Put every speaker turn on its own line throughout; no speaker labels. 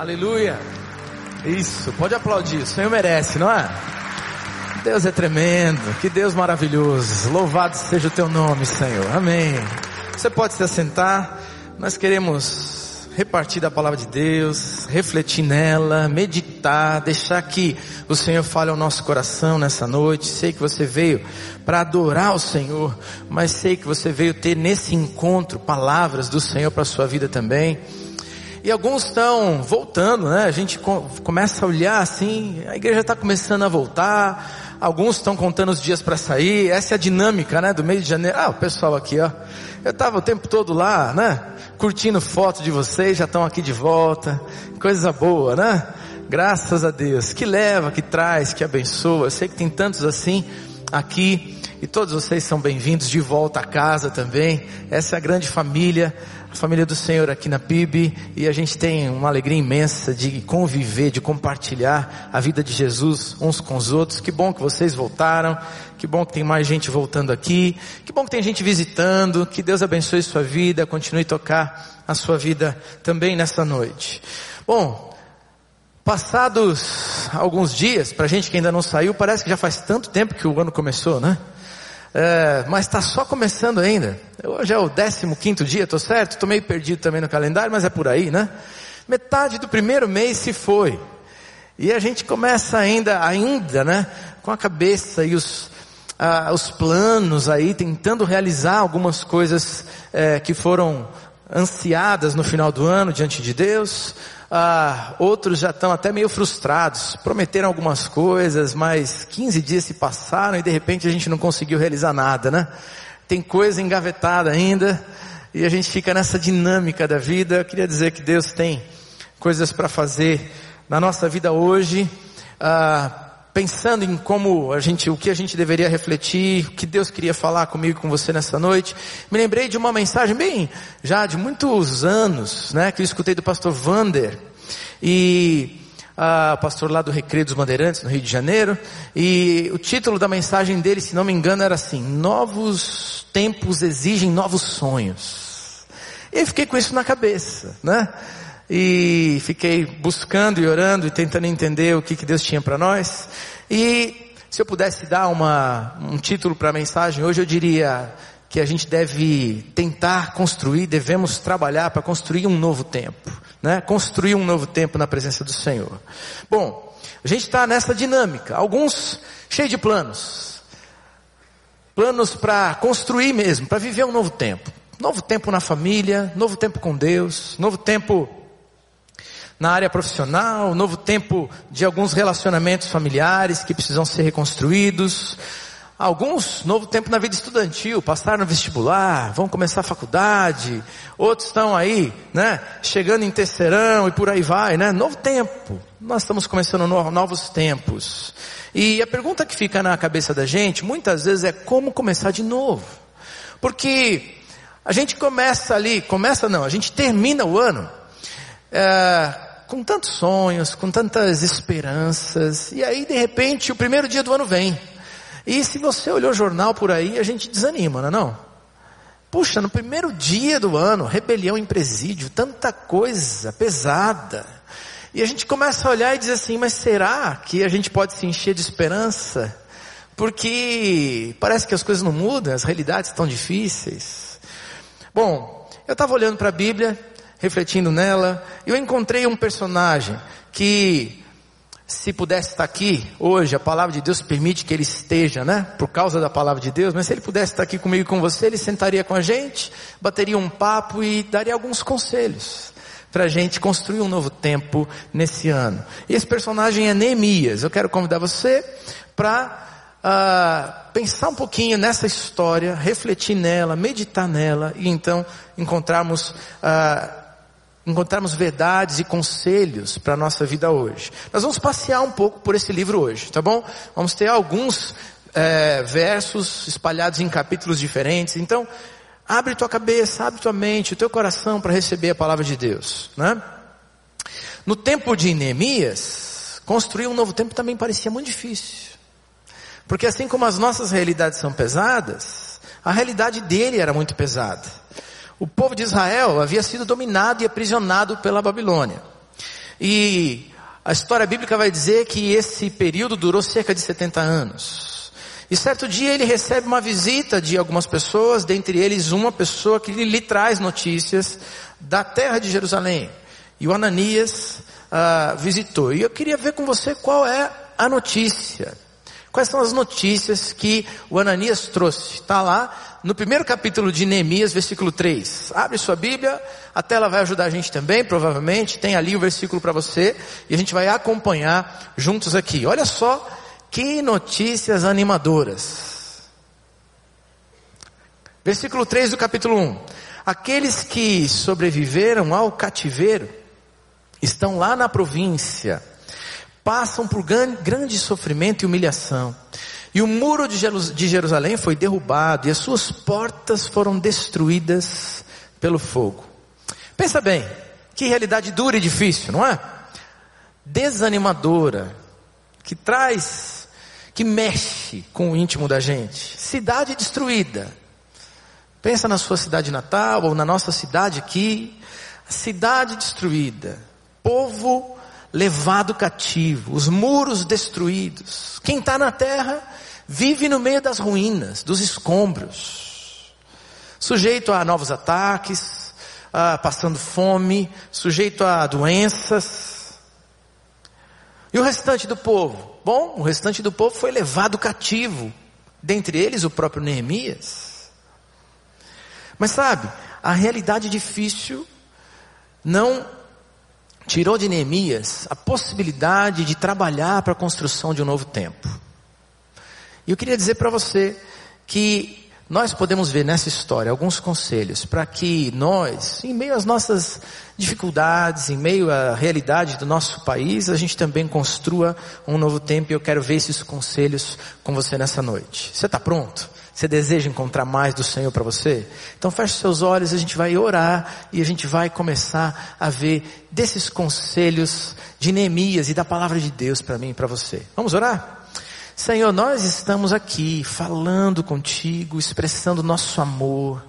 Aleluia. Isso, pode aplaudir. O Senhor merece, não é? Deus é tremendo. Que Deus maravilhoso. Louvado seja o teu nome, Senhor. Amém. Você pode se assentar. Nós queremos repartir da palavra de Deus, refletir nela, meditar, deixar que o Senhor fale ao nosso coração nessa noite. Sei que você veio para adorar o Senhor, mas sei que você veio ter nesse encontro palavras do Senhor para a sua vida também. E alguns estão voltando, né? A gente começa a olhar assim, a igreja está começando a voltar. Alguns estão contando os dias para sair. Essa é a dinâmica, né? Do mês de janeiro. Ah, o pessoal aqui, ó. Eu estava o tempo todo lá, né? Curtindo foto de vocês, já estão aqui de volta. Coisa boa, né? Graças a Deus. Que leva, que traz, que abençoa. Eu sei que tem tantos assim aqui. E todos vocês são bem-vindos de volta a casa também. Essa é a grande família família do Senhor aqui na PIB e a gente tem uma alegria imensa de conviver, de compartilhar a vida de Jesus uns com os outros. Que bom que vocês voltaram, que bom que tem mais gente voltando aqui, que bom que tem gente visitando, que Deus abençoe sua vida, continue a tocar a sua vida também nessa noite. Bom, passados alguns dias, para gente que ainda não saiu, parece que já faz tanto tempo que o ano começou, né? É, mas está só começando ainda. Hoje é o 15 dia, estou certo? Estou meio perdido também no calendário, mas é por aí, né? Metade do primeiro mês se foi. E a gente começa ainda, ainda, né? Com a cabeça e os, ah, os planos aí, tentando realizar algumas coisas é, que foram ansiadas no final do ano diante de Deus. Ah, outros já estão até meio frustrados, prometeram algumas coisas, mas 15 dias se passaram e de repente a gente não conseguiu realizar nada, né? Tem coisa engavetada ainda e a gente fica nessa dinâmica da vida. Eu queria dizer que Deus tem coisas para fazer na nossa vida hoje. Ah, pensando em como a gente, o que a gente deveria refletir, o que Deus queria falar comigo e com você nessa noite, me lembrei de uma mensagem bem, já de muitos anos, né, que eu escutei do pastor Vander, e ah, pastor lá do Recreio dos Bandeirantes, no Rio de Janeiro, e o título da mensagem dele, se não me engano, era assim, novos tempos exigem novos sonhos. E eu fiquei com isso na cabeça, né? E fiquei buscando e orando e tentando entender o que, que Deus tinha para nós. E se eu pudesse dar uma, um título para a mensagem hoje, eu diria que a gente deve tentar construir, devemos trabalhar para construir um novo tempo né? Construir um novo tempo na presença do Senhor. Bom, a gente está nessa dinâmica. Alguns cheios de planos. Planos para construir mesmo, para viver um novo tempo. Novo tempo na família, novo tempo com Deus, novo tempo na área profissional, novo tempo de alguns relacionamentos familiares que precisam ser reconstruídos, Alguns, novo tempo na vida estudantil, passaram no vestibular, vão começar a faculdade, outros estão aí, né, chegando em terceirão e por aí vai, né, novo tempo. Nós estamos começando novos tempos. E a pergunta que fica na cabeça da gente, muitas vezes é como começar de novo. Porque a gente começa ali, começa não, a gente termina o ano, é, com tantos sonhos, com tantas esperanças, e aí de repente o primeiro dia do ano vem. E se você olhou o jornal por aí, a gente desanima, não é não? Puxa, no primeiro dia do ano, rebelião em presídio, tanta coisa pesada. E a gente começa a olhar e dizer assim, mas será que a gente pode se encher de esperança? Porque parece que as coisas não mudam, as realidades estão difíceis. Bom, eu estava olhando para a Bíblia, refletindo nela, eu encontrei um personagem que se pudesse estar aqui hoje, a palavra de Deus permite que ele esteja, né? Por causa da palavra de Deus, mas se ele pudesse estar aqui comigo e com você, ele sentaria com a gente, bateria um papo e daria alguns conselhos para a gente construir um novo tempo nesse ano. E esse personagem é Neemias. Eu quero convidar você para uh, ah, pensar um pouquinho nessa história, refletir nela, meditar nela e então encontrarmos uh, encontrarmos verdades e conselhos para a nossa vida hoje. Nós vamos passear um pouco por esse livro hoje, tá bom? Vamos ter alguns é, versos espalhados em capítulos diferentes. Então, abre tua cabeça, abre tua mente, o teu coração para receber a palavra de Deus, né? No tempo de Neemias, construir um novo tempo também parecia muito difícil. Porque assim como as nossas realidades são pesadas, a realidade dele era muito pesada. O povo de Israel havia sido dominado e aprisionado pela Babilônia. E a história bíblica vai dizer que esse período durou cerca de 70 anos. E certo dia ele recebe uma visita de algumas pessoas, dentre eles uma pessoa que lhe traz notícias da terra de Jerusalém. E o Ananias ah, visitou. E eu queria ver com você qual é a notícia. Quais são as notícias que o Ananias trouxe? Está lá no primeiro capítulo de Neemias, versículo 3. Abre sua Bíblia, a tela vai ajudar a gente também, provavelmente. Tem ali o versículo para você e a gente vai acompanhar juntos aqui. Olha só que notícias animadoras. Versículo 3 do capítulo 1. Aqueles que sobreviveram ao cativeiro estão lá na província passam por grande sofrimento e humilhação. E o muro de Jerusalém foi derrubado e as suas portas foram destruídas pelo fogo. Pensa bem, que realidade dura e difícil, não é? Desanimadora, que traz, que mexe com o íntimo da gente. Cidade destruída. Pensa na sua cidade natal ou na nossa cidade aqui. Cidade destruída. Povo levado cativo, os muros destruídos. Quem está na terra vive no meio das ruínas, dos escombros, sujeito a novos ataques, a, passando fome, sujeito a doenças. E o restante do povo? Bom, o restante do povo foi levado cativo, dentre eles o próprio Neemias. Mas sabe, a realidade difícil não tirou de Neemias a possibilidade de trabalhar para a construção de um novo tempo. E eu queria dizer para você que nós podemos ver nessa história alguns conselhos para que nós, em meio às nossas dificuldades, em meio à realidade do nosso país, a gente também construa um novo tempo e eu quero ver esses conselhos com você nessa noite. Você está pronto? Você deseja encontrar mais do Senhor para você? Então feche seus olhos, a gente vai orar e a gente vai começar a ver desses conselhos de Neemias e da palavra de Deus para mim e para você. Vamos orar? Senhor, nós estamos aqui falando contigo, expressando nosso amor,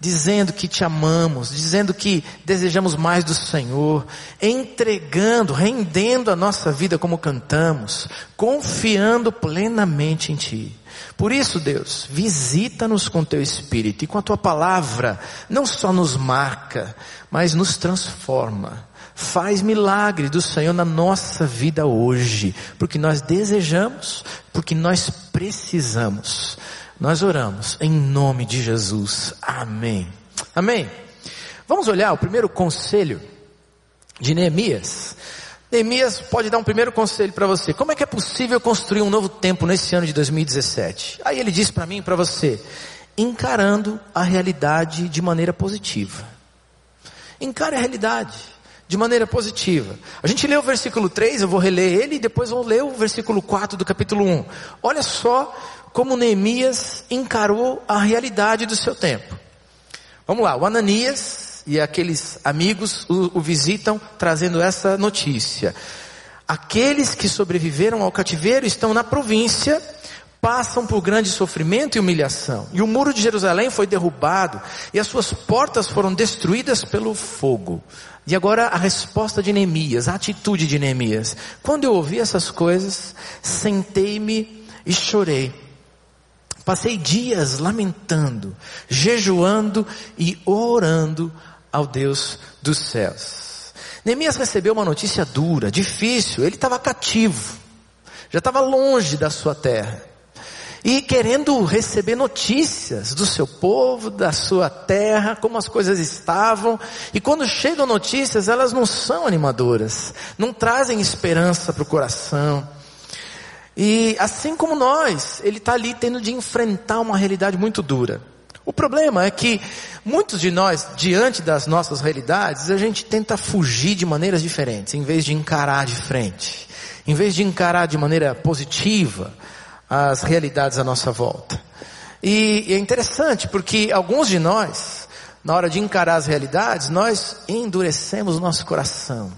dizendo que te amamos, dizendo que desejamos mais do Senhor, entregando, rendendo a nossa vida como cantamos, confiando plenamente em Ti. Por isso, Deus, visita-nos com teu Espírito e com a tua palavra, não só nos marca, mas nos transforma. Faz milagre do Senhor na nossa vida hoje, porque nós desejamos, porque nós precisamos. Nós oramos em nome de Jesus. Amém. Amém. Vamos olhar o primeiro conselho de Neemias. Neemias pode dar um primeiro conselho para você. Como é que é possível construir um novo tempo nesse ano de 2017? Aí ele diz para mim e para você, encarando a realidade de maneira positiva. Encare a realidade de maneira positiva. A gente lê o versículo 3, eu vou reler ele e depois vou ler o versículo 4 do capítulo 1. Olha só como Neemias encarou a realidade do seu tempo. Vamos lá, o Ananias e aqueles amigos o, o visitam trazendo essa notícia. Aqueles que sobreviveram ao cativeiro estão na província, passam por grande sofrimento e humilhação. E o muro de Jerusalém foi derrubado e as suas portas foram destruídas pelo fogo. E agora a resposta de Neemias, a atitude de Neemias. Quando eu ouvi essas coisas, sentei-me e chorei. Passei dias lamentando, jejuando e orando ao Deus dos céus. Neemias recebeu uma notícia dura, difícil, ele estava cativo, já estava longe da sua terra. E querendo receber notícias do seu povo, da sua terra, como as coisas estavam. E quando chegam notícias, elas não são animadoras, não trazem esperança para o coração. E assim como nós, ele está ali tendo de enfrentar uma realidade muito dura. O problema é que muitos de nós, diante das nossas realidades, a gente tenta fugir de maneiras diferentes, em vez de encarar de frente, em vez de encarar de maneira positiva as realidades à nossa volta. E é interessante porque alguns de nós, na hora de encarar as realidades, nós endurecemos o nosso coração.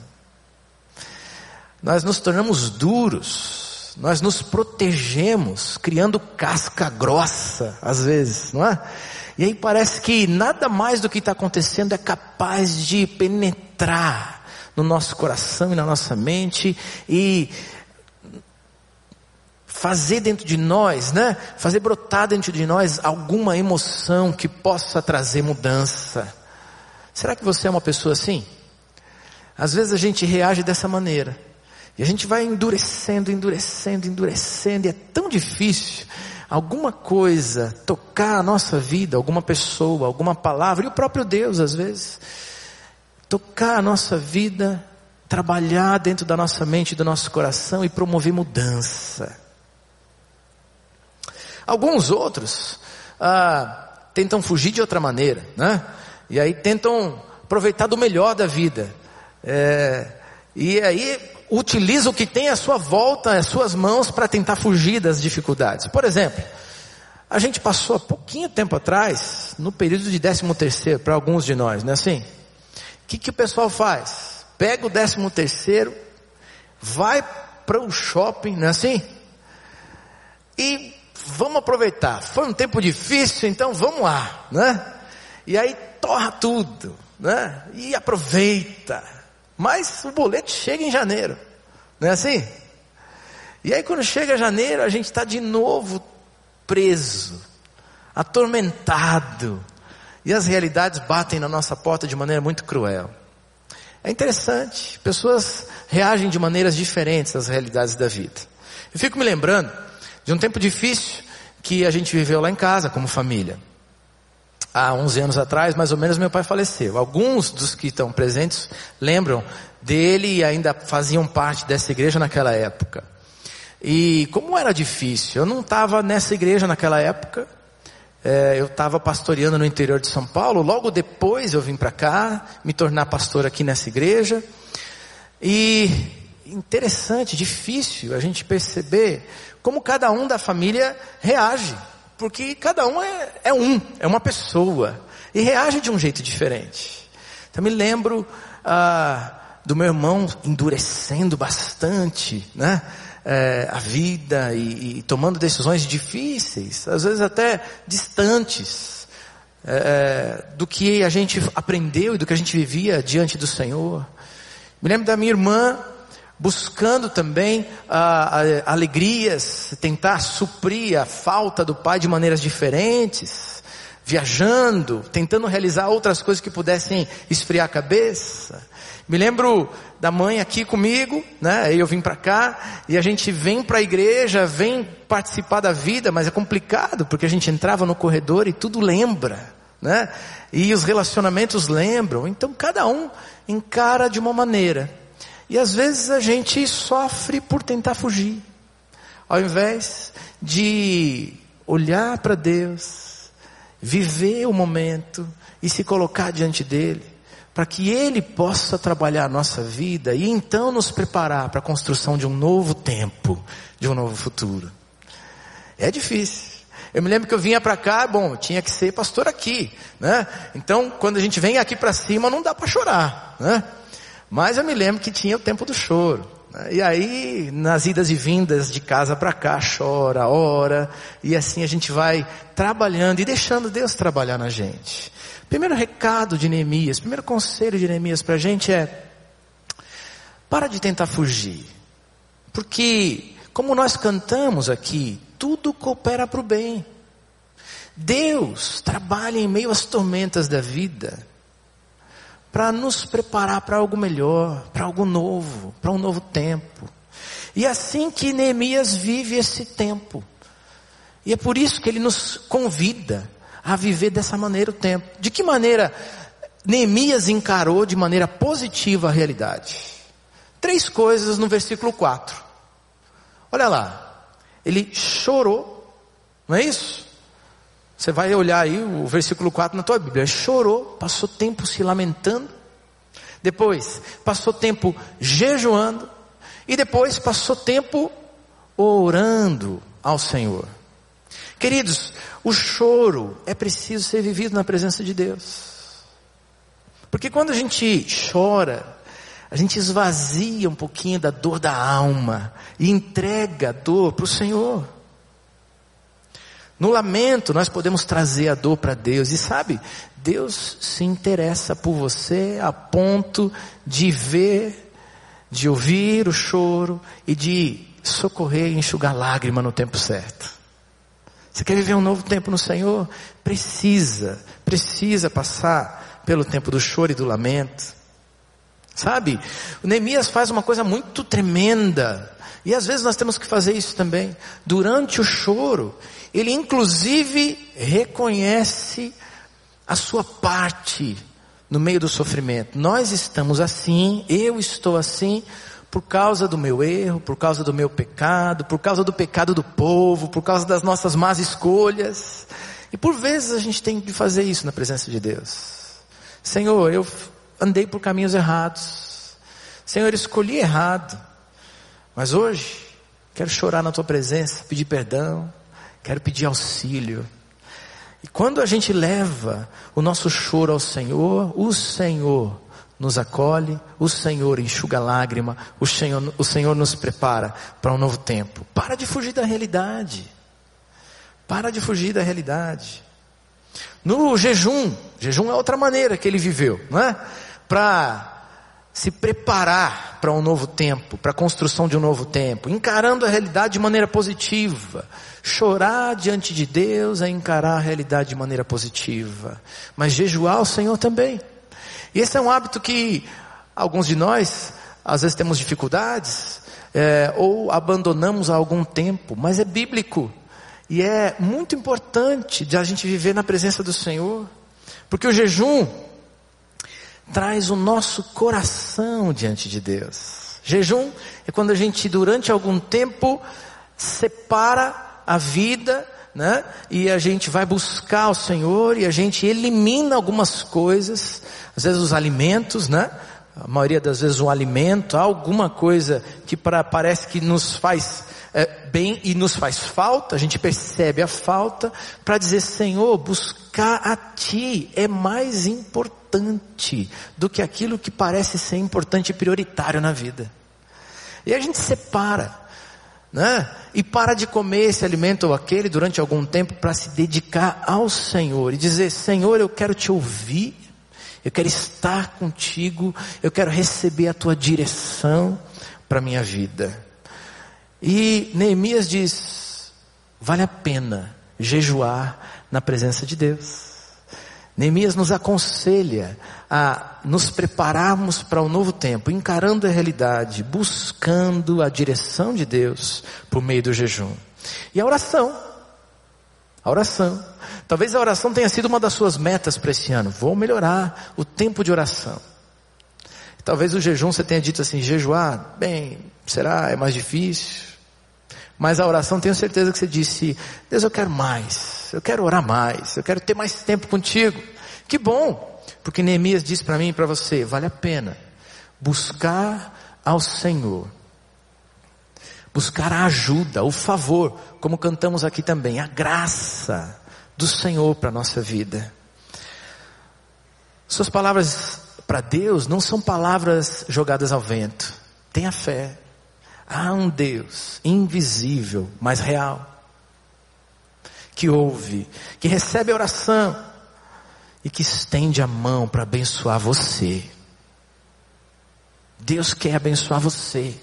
Nós nos tornamos duros, nós nos protegemos, criando casca grossa, às vezes, não é? E aí parece que nada mais do que está acontecendo é capaz de penetrar no nosso coração e na nossa mente e fazer dentro de nós, né? Fazer brotar dentro de nós alguma emoção que possa trazer mudança. Será que você é uma pessoa assim? Às vezes a gente reage dessa maneira. E a gente vai endurecendo, endurecendo, endurecendo, e é tão difícil alguma coisa tocar a nossa vida, alguma pessoa, alguma palavra, e o próprio Deus às vezes, tocar a nossa vida, trabalhar dentro da nossa mente do nosso coração e promover mudança. Alguns outros ah, tentam fugir de outra maneira, né? E aí tentam aproveitar do melhor da vida. É, e aí utiliza o que tem à sua volta, às suas mãos, para tentar fugir das dificuldades. Por exemplo, a gente passou há pouquinho tempo atrás, no período de 13 terceiro, para alguns de nós, não é assim? O que, que o pessoal faz? Pega o 13 terceiro, vai para o shopping, não é assim? E vamos aproveitar. Foi um tempo difícil, então vamos lá, né? E aí torra tudo, né? E aproveita. Mas o boleto chega em janeiro. Não é assim? E aí quando chega janeiro, a gente está de novo preso, atormentado. E as realidades batem na nossa porta de maneira muito cruel. É interessante, pessoas reagem de maneiras diferentes às realidades da vida. Eu fico me lembrando de um tempo difícil que a gente viveu lá em casa como família há 11 anos atrás, mais ou menos, meu pai faleceu. Alguns dos que estão presentes lembram dele e ainda faziam parte dessa igreja naquela época. E como era difícil, eu não estava nessa igreja naquela época, é, eu estava pastoreando no interior de São Paulo, logo depois eu vim para cá, me tornar pastor aqui nessa igreja. E interessante, difícil a gente perceber como cada um da família reage porque cada um é, é um, é uma pessoa. E reage de um jeito diferente. Então me lembro ah, do meu irmão endurecendo bastante, né? É, a vida e, e, tomando decisões difíceis, às vezes até distantes é, do que a gente aprendeu e do que a gente vivia diante do Senhor. Me lembro da minha irmã buscando também ah, alegrias, tentar suprir a falta do pai de maneiras diferentes, viajando, tentando realizar outras coisas que pudessem esfriar a cabeça. Me lembro da mãe aqui comigo, né? Eu vim para cá e a gente vem para a igreja, vem participar da vida, mas é complicado porque a gente entrava no corredor e tudo lembra, né? E os relacionamentos lembram. Então cada um encara de uma maneira. E às vezes a gente sofre por tentar fugir, ao invés de olhar para Deus, viver o momento e se colocar diante dele, para que ele possa trabalhar a nossa vida e então nos preparar para a construção de um novo tempo, de um novo futuro. É difícil. Eu me lembro que eu vinha para cá, bom, tinha que ser pastor aqui, né? Então, quando a gente vem aqui para cima, não dá para chorar, né? Mas eu me lembro que tinha o tempo do choro. Né? E aí, nas idas e vindas de casa para cá, chora, ora, e assim a gente vai trabalhando e deixando Deus trabalhar na gente. Primeiro recado de Neemias, primeiro conselho de Neemias para a gente é: para de tentar fugir. Porque, como nós cantamos aqui, tudo coopera para o bem. Deus trabalha em meio às tormentas da vida para nos preparar para algo melhor, para algo novo, para um novo tempo. E é assim que Neemias vive esse tempo. E é por isso que ele nos convida a viver dessa maneira o tempo. De que maneira Neemias encarou de maneira positiva a realidade? Três coisas no versículo 4. Olha lá. Ele chorou, não é isso? Você vai olhar aí o versículo 4 na tua Bíblia. Chorou, passou tempo se lamentando. Depois, passou tempo jejuando. E depois, passou tempo orando ao Senhor. Queridos, o choro é preciso ser vivido na presença de Deus. Porque quando a gente chora, a gente esvazia um pouquinho da dor da alma e entrega a dor para o Senhor. No lamento, nós podemos trazer a dor para Deus. E sabe, Deus se interessa por você a ponto de ver, de ouvir o choro e de socorrer e enxugar lágrima no tempo certo. Você quer viver um novo tempo no Senhor? Precisa, precisa passar pelo tempo do choro e do lamento. Sabe? O Neemias faz uma coisa muito tremenda. E às vezes nós temos que fazer isso também. Durante o choro, ele inclusive reconhece a sua parte no meio do sofrimento. Nós estamos assim, eu estou assim, por causa do meu erro, por causa do meu pecado, por causa do pecado do povo, por causa das nossas más escolhas. E por vezes a gente tem que fazer isso na presença de Deus. Senhor, eu andei por caminhos errados. Senhor, escolhi errado. Mas hoje, quero chorar na tua presença, pedir perdão, quero pedir auxílio. E quando a gente leva o nosso choro ao Senhor, o Senhor nos acolhe, o Senhor enxuga lágrima, o Senhor, o Senhor nos prepara para um novo tempo. Para de fugir da realidade. Para de fugir da realidade. No jejum, jejum é outra maneira que ele viveu, não é? Para se preparar para um novo tempo, para a construção de um novo tempo, encarando a realidade de maneira positiva. Chorar diante de Deus é encarar a realidade de maneira positiva. Mas jejuar o Senhor também. E esse é um hábito que alguns de nós, às vezes temos dificuldades, é, ou abandonamos há algum tempo, mas é bíblico. E é muito importante de a gente viver na presença do Senhor, porque o jejum traz o nosso coração diante de Deus. Jejum é quando a gente, durante algum tempo, separa a vida né? E a gente vai buscar o Senhor e a gente elimina algumas coisas, às vezes os alimentos, né? A maioria das vezes um alimento, alguma coisa que pra, parece que nos faz é, bem e nos faz falta, a gente percebe a falta, para dizer, Senhor, buscar a Ti é mais importante do que aquilo que parece ser importante e prioritário na vida. E a gente separa né? E para de comer esse alimento ou aquele durante algum tempo para se dedicar ao Senhor e dizer: Senhor, eu quero te ouvir, eu quero estar contigo, eu quero receber a tua direção para minha vida. E Neemias diz: vale a pena jejuar na presença de Deus. Neemias nos aconselha a nos prepararmos para o um novo tempo, encarando a realidade, buscando a direção de Deus por meio do jejum. E a oração. A oração. Talvez a oração tenha sido uma das suas metas para esse ano. Vou melhorar o tempo de oração. Talvez o jejum você tenha dito assim, jejuar, bem, será? É mais difícil. Mas a oração tenho certeza que você disse, Deus eu quero mais eu quero orar mais, eu quero ter mais tempo contigo. Que bom, porque Neemias diz para mim e para você, vale a pena buscar ao Senhor, buscar a ajuda, o favor, como cantamos aqui também, a graça do Senhor para a nossa vida. Suas palavras para Deus não são palavras jogadas ao vento. Tenha fé. Há um Deus invisível, mas real que ouve, que recebe a oração e que estende a mão para abençoar você. Deus quer abençoar você.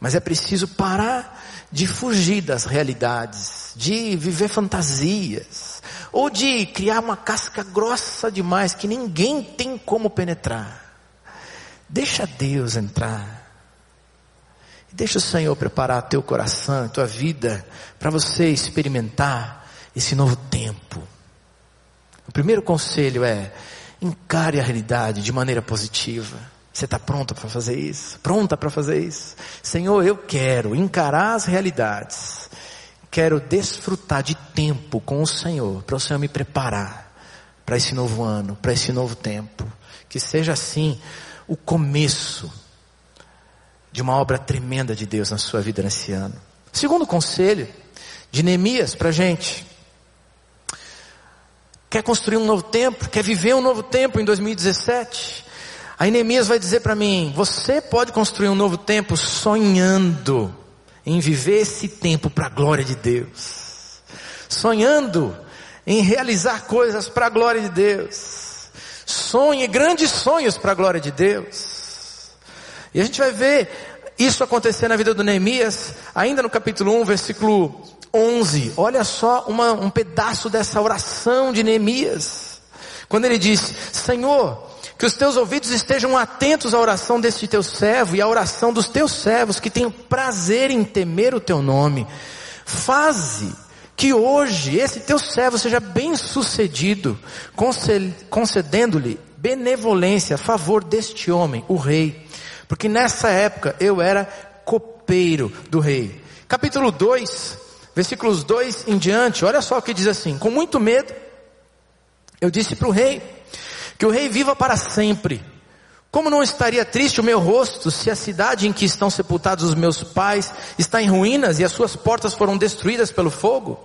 Mas é preciso parar de fugir das realidades, de viver fantasias, ou de criar uma casca grossa demais que ninguém tem como penetrar. Deixa Deus entrar. Deixa o Senhor preparar teu coração, tua vida, para você experimentar esse novo tempo. O primeiro conselho é, encare a realidade de maneira positiva. Você está pronto para fazer isso? Pronta para fazer isso? Senhor, eu quero encarar as realidades. Quero desfrutar de tempo com o Senhor, para o Senhor me preparar para esse novo ano, para esse novo tempo. Que seja assim o começo de uma obra tremenda de Deus na sua vida nesse ano. Segundo conselho de Neemias para a gente. Quer construir um novo tempo? Quer viver um novo tempo em 2017? Aí Neemias vai dizer para mim: você pode construir um novo tempo sonhando em viver esse tempo para a glória de Deus. sonhando em realizar coisas para a glória de Deus. Sonhe grandes sonhos para a glória de Deus. E a gente vai ver isso acontecer na vida do Neemias, ainda no capítulo 1, versículo 11. Olha só uma, um pedaço dessa oração de Neemias. Quando ele diz: Senhor, que os teus ouvidos estejam atentos à oração deste teu servo e à oração dos teus servos que tenham prazer em temer o teu nome. Faze que hoje esse teu servo seja bem sucedido, concedendo-lhe benevolência a favor deste homem, o rei. Porque nessa época eu era copeiro do rei. Capítulo 2, versículos 2 em diante, olha só o que diz assim: Com muito medo, eu disse para o rei, que o rei viva para sempre. Como não estaria triste o meu rosto se a cidade em que estão sepultados os meus pais está em ruínas e as suas portas foram destruídas pelo fogo?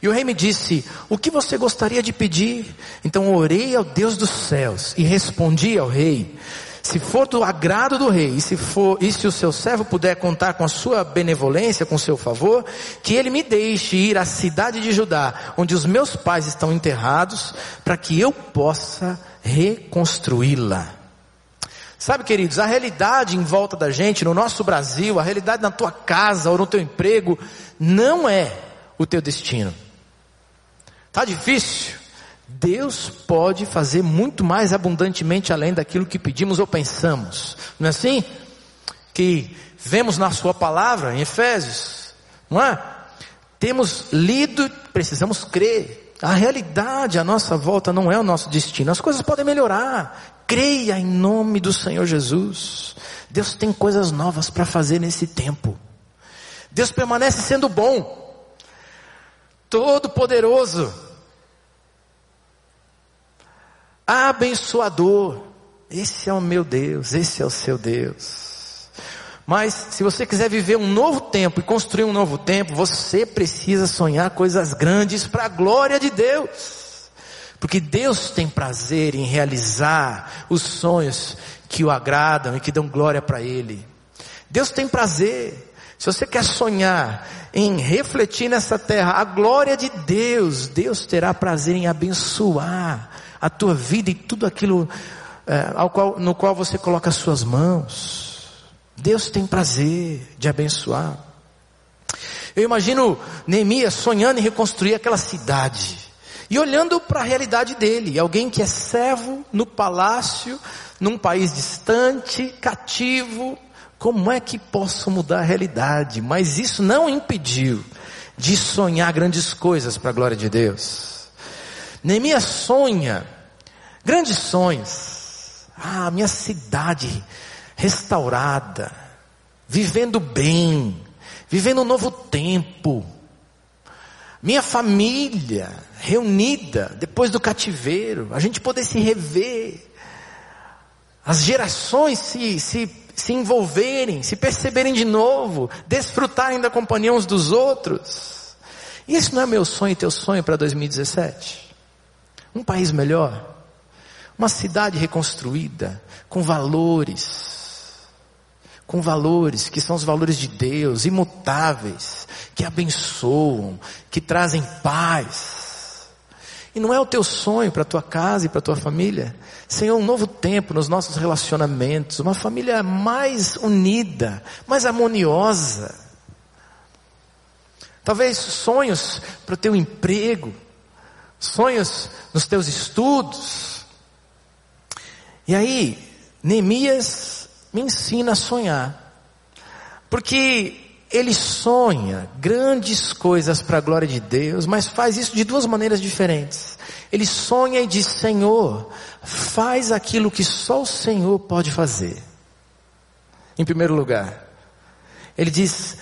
E o rei me disse: O que você gostaria de pedir? Então orei ao Deus dos céus e respondi ao rei: Se for do agrado do rei, e se for, e se o seu servo puder contar com a sua benevolência, com o seu favor, que ele me deixe ir à cidade de Judá, onde os meus pais estão enterrados, para que eu possa reconstruí-la. Sabe, queridos, a realidade em volta da gente, no nosso Brasil, a realidade na tua casa ou no teu emprego, não é o teu destino. Tá difícil? Deus pode fazer muito mais abundantemente além daquilo que pedimos ou pensamos. Não é assim? Que vemos na sua palavra, em Efésios, não é? Temos lido, precisamos crer. A realidade à nossa volta não é o nosso destino. As coisas podem melhorar. Creia em nome do Senhor Jesus. Deus tem coisas novas para fazer nesse tempo. Deus permanece sendo bom. Todo-Poderoso, abençoador. Esse é o meu Deus, esse é o seu Deus. Mas se você quiser viver um novo tempo e construir um novo tempo, você precisa sonhar coisas grandes para a glória de Deus. Porque Deus tem prazer em realizar os sonhos que o agradam e que dão glória para Ele. Deus tem prazer se você quer sonhar em refletir nessa terra a glória de Deus, Deus terá prazer em abençoar a tua vida e tudo aquilo é, qual, no qual você coloca as suas mãos. Deus tem prazer de abençoar. Eu imagino Neemias sonhando em reconstruir aquela cidade. E olhando para a realidade dele, alguém que é servo no palácio, num país distante, cativo, como é que posso mudar a realidade? Mas isso não impediu de sonhar grandes coisas para a glória de Deus. Neemias sonha grandes sonhos. Ah, minha cidade restaurada, vivendo bem, vivendo um novo tempo. Minha família reunida depois do cativeiro, a gente poder se rever. As gerações se, se se envolverem, se perceberem de novo, desfrutarem da companhia uns dos outros. Esse não é meu sonho e teu sonho para 2017? Um país melhor, uma cidade reconstruída, com valores, com valores que são os valores de Deus, imutáveis, que abençoam, que trazem paz. E não é o teu sonho para a tua casa e para a tua família? Senhor, um novo tempo nos nossos relacionamentos, uma família mais unida, mais harmoniosa. Talvez sonhos para o teu emprego, sonhos nos teus estudos. E aí, Neemias me ensina a sonhar. Porque ele sonha grandes coisas para a glória de Deus, mas faz isso de duas maneiras diferentes. Ele sonha e diz: Senhor, faz aquilo que só o Senhor pode fazer. Em primeiro lugar, ele diz: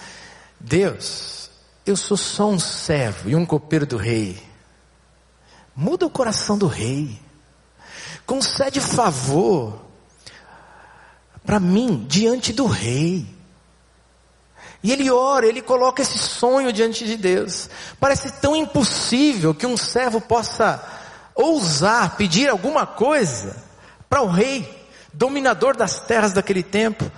Deus, eu sou só um servo e um copeiro do rei. Muda o coração do rei. Concede favor para mim diante do rei. E ele ora, ele coloca esse sonho diante de Deus. Parece tão impossível que um servo possa ousar pedir alguma coisa para o rei, dominador das terras daquele tempo.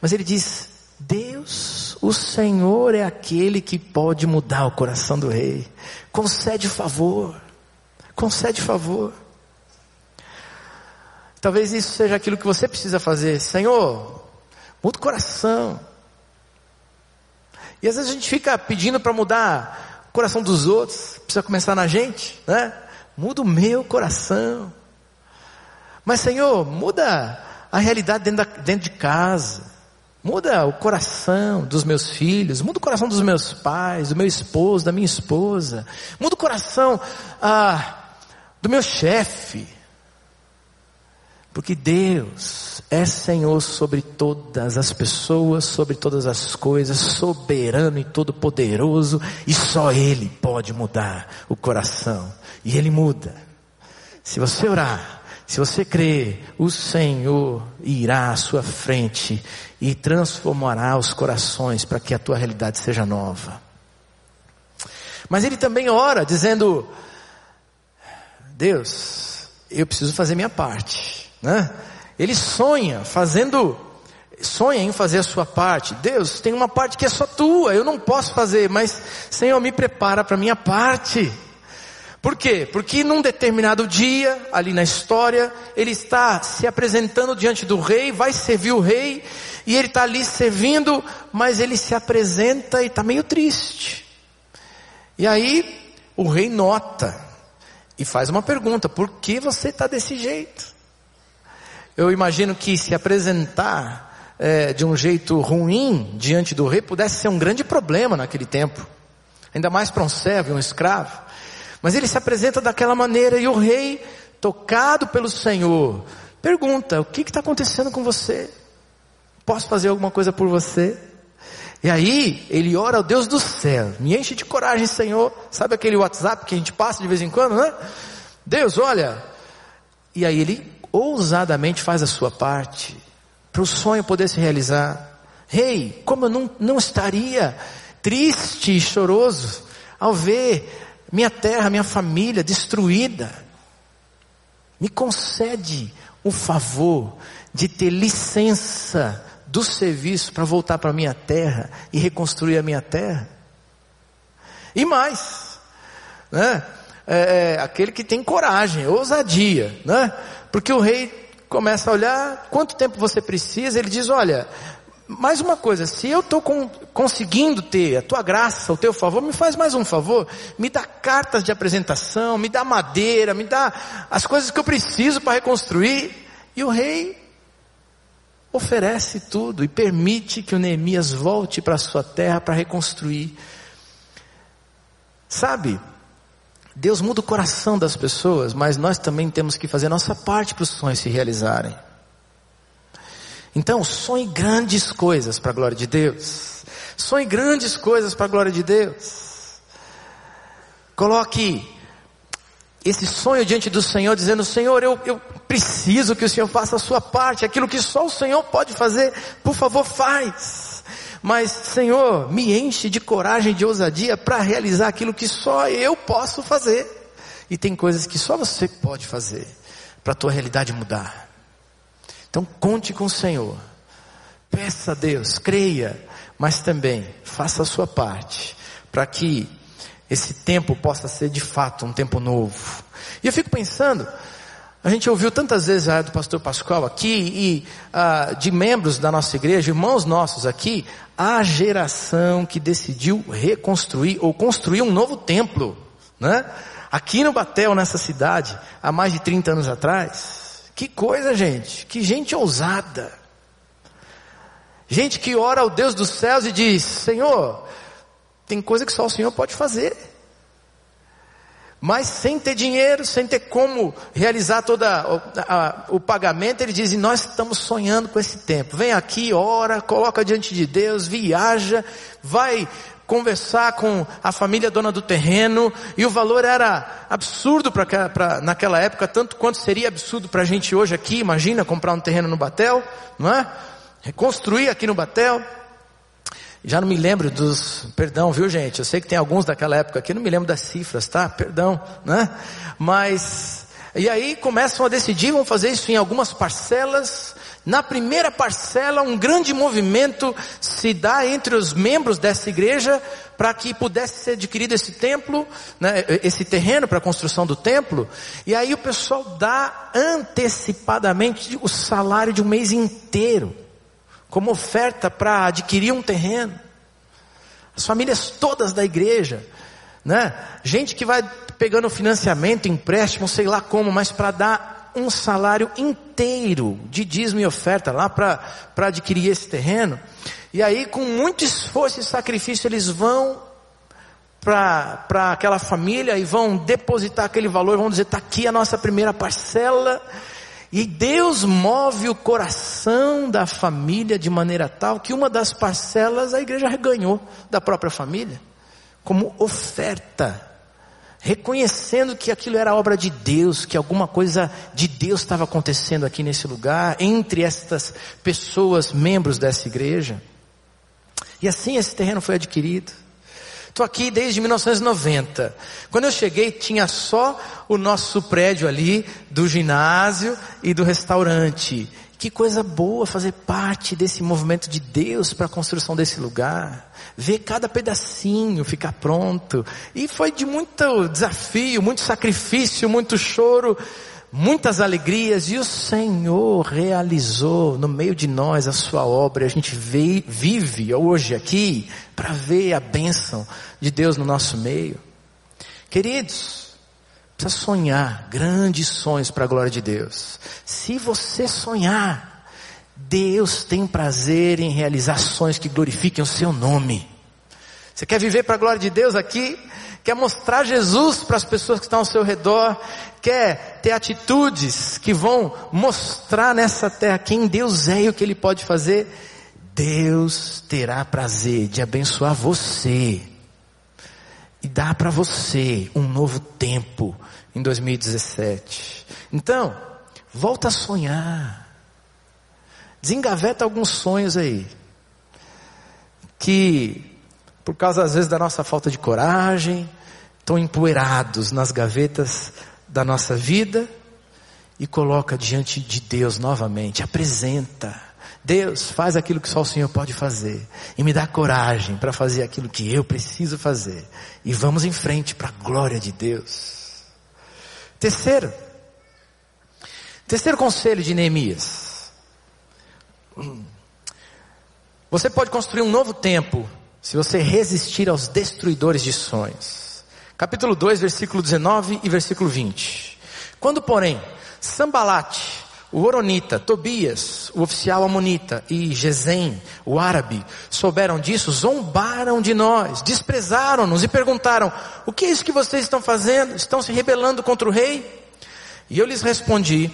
Mas ele diz: Deus, o Senhor é aquele que pode mudar o coração do rei. Concede favor. Concede favor. Talvez isso seja aquilo que você precisa fazer. Senhor, muda o coração. E às vezes a gente fica pedindo para mudar o coração dos outros. Precisa começar na gente, né? Muda o meu coração. Mas Senhor, muda a realidade dentro, da, dentro de casa. Muda o coração dos meus filhos, muda o coração dos meus pais, do meu esposo, da minha esposa, muda o coração ah, do meu chefe. Porque Deus é Senhor sobre todas as pessoas, sobre todas as coisas, soberano e todo-poderoso, e só Ele pode mudar o coração. E Ele muda. Se você orar, se você crer, o Senhor irá à sua frente e transformará os corações para que a tua realidade seja nova. Mas ele também ora dizendo: Deus, eu preciso fazer minha parte, né? Ele sonha fazendo sonha em fazer a sua parte. Deus, tem uma parte que é só tua, eu não posso fazer, mas Senhor, me prepara para minha parte. Por quê? Porque num determinado dia, ali na história, ele está se apresentando diante do rei, vai servir o rei, e ele está ali servindo, mas ele se apresenta e está meio triste. E aí, o rei nota, e faz uma pergunta, por que você está desse jeito? Eu imagino que se apresentar é, de um jeito ruim diante do rei pudesse ser um grande problema naquele tempo. Ainda mais para um servo, um escravo. Mas ele se apresenta daquela maneira e o rei, tocado pelo Senhor, pergunta: O que está acontecendo com você? Posso fazer alguma coisa por você? E aí, ele ora ao Deus do céu, me enche de coragem, Senhor. Sabe aquele WhatsApp que a gente passa de vez em quando, né? Deus, olha. E aí ele ousadamente faz a sua parte, para o sonho poder se realizar. Rei, hey, como eu não, não estaria triste e choroso ao ver minha terra, minha família destruída. Me concede o favor de ter licença do serviço para voltar para a minha terra e reconstruir a minha terra. E mais, né? É, é, aquele que tem coragem, ousadia, né? Porque o rei começa a olhar quanto tempo você precisa, ele diz, olha, mais uma coisa, se eu estou conseguindo ter a tua graça, o teu favor, me faz mais um favor, me dá cartas de apresentação, me dá madeira, me dá as coisas que eu preciso para reconstruir. E o rei oferece tudo e permite que o Neemias volte para sua terra para reconstruir. Sabe, Deus muda o coração das pessoas, mas nós também temos que fazer nossa parte para os sonhos se realizarem. Então, sonhe grandes coisas para a glória de Deus. Sonhe grandes coisas para a glória de Deus. Coloque esse sonho diante do Senhor, dizendo: Senhor, eu, eu preciso que o Senhor faça a sua parte, aquilo que só o Senhor pode fazer, por favor, faz. Mas, Senhor, me enche de coragem, de ousadia para realizar aquilo que só eu posso fazer. E tem coisas que só você pode fazer para a tua realidade mudar. Então conte com o Senhor. Peça a Deus, creia, mas também faça a sua parte para que esse tempo possa ser de fato um tempo novo. E eu fico pensando, a gente ouviu tantas vezes a do pastor Pascoal aqui e ah, de membros da nossa igreja, irmãos nossos aqui, a geração que decidiu reconstruir ou construir um novo templo, né? Aqui no Batel, nessa cidade, há mais de 30 anos atrás. Que coisa, gente. Que gente ousada. Gente que ora ao Deus dos céus e diz: Senhor, tem coisa que só o Senhor pode fazer. Mas sem ter dinheiro, sem ter como realizar todo o pagamento, ele diz: e nós estamos sonhando com esse tempo. Vem aqui, ora, coloca diante de Deus, viaja, vai conversar com a família dona do terreno, e o valor era absurdo para naquela época, tanto quanto seria absurdo para a gente hoje aqui, imagina comprar um terreno no Batel, não é? Reconstruir aqui no Batel. Já não me lembro dos, perdão, viu gente? Eu sei que tem alguns daquela época aqui, não me lembro das cifras, tá? Perdão, né? Mas, e aí começam a decidir, vão fazer isso em algumas parcelas, Na primeira parcela, um grande movimento se dá entre os membros dessa igreja para que pudesse ser adquirido esse templo, né, esse terreno para a construção do templo. E aí o pessoal dá antecipadamente o salário de um mês inteiro, como oferta para adquirir um terreno. As famílias todas da igreja, né? Gente que vai pegando financiamento, empréstimo, sei lá como, mas para dar um salário inteiro de dízimo e oferta lá para adquirir esse terreno. E aí, com muito esforço e sacrifício, eles vão para aquela família e vão depositar aquele valor, vão dizer, está aqui a nossa primeira parcela. E Deus move o coração da família de maneira tal que uma das parcelas a igreja reganhou da própria família, como oferta reconhecendo que aquilo era obra de Deus, que alguma coisa de Deus estava acontecendo aqui nesse lugar, entre estas pessoas, membros dessa igreja. E assim esse terreno foi adquirido. Estou aqui desde 1990. Quando eu cheguei, tinha só o nosso prédio ali, do ginásio e do restaurante. Que coisa boa fazer parte desse movimento de Deus para a construção desse lugar. Ver cada pedacinho ficar pronto. E foi de muito desafio, muito sacrifício, muito choro, muitas alegrias. E o Senhor realizou no meio de nós a sua obra. A gente vê, vive hoje aqui para ver a bênção de Deus no nosso meio. Queridos, Precisa sonhar grandes sonhos para a glória de Deus. Se você sonhar, Deus tem prazer em realizar sonhos que glorifiquem o seu nome. Você quer viver para a glória de Deus aqui? Quer mostrar Jesus para as pessoas que estão ao seu redor? Quer ter atitudes que vão mostrar nessa terra quem Deus é e o que Ele pode fazer? Deus terá prazer de abençoar você e dar para você um novo tempo em 2017. Então, volta a sonhar. Desengaveta alguns sonhos aí. Que, por causa às vezes da nossa falta de coragem, estão empoeirados nas gavetas da nossa vida e coloca diante de Deus novamente, apresenta. Deus, faz aquilo que só o Senhor pode fazer e me dá coragem para fazer aquilo que eu preciso fazer. E vamos em frente para a glória de Deus. Terceiro, terceiro conselho de Neemias. Você pode construir um novo tempo se você resistir aos destruidores de sonhos. Capítulo 2, versículo 19 e versículo 20. Quando, porém, Sambalate, o Oronita, Tobias, o oficial Amonita e Gesem, o árabe, souberam disso, zombaram de nós, desprezaram-nos e perguntaram: O que é isso que vocês estão fazendo? Estão se rebelando contra o rei? E eu lhes respondi: